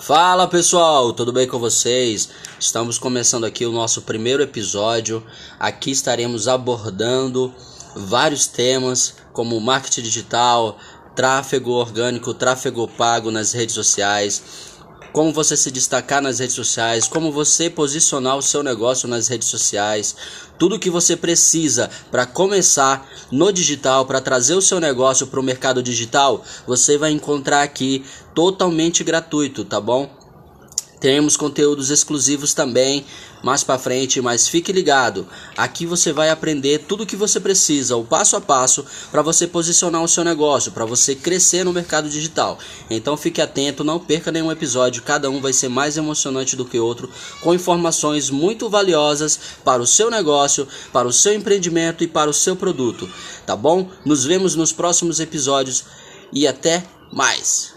Fala pessoal, tudo bem com vocês? Estamos começando aqui o nosso primeiro episódio. Aqui estaremos abordando vários temas como marketing digital, tráfego orgânico, tráfego pago nas redes sociais, como você se destacar nas redes sociais, como você posicionar o seu negócio nas redes sociais, tudo que você precisa para começar no digital, para trazer o seu negócio para o mercado digital, você vai encontrar aqui totalmente gratuito, tá bom? Temos conteúdos exclusivos também mais para frente, mas fique ligado. Aqui você vai aprender tudo o que você precisa, o passo a passo para você posicionar o seu negócio, para você crescer no mercado digital. Então fique atento, não perca nenhum episódio, cada um vai ser mais emocionante do que outro, com informações muito valiosas para o seu negócio, para o seu empreendimento e para o seu produto, tá bom? Nos vemos nos próximos episódios e até mais.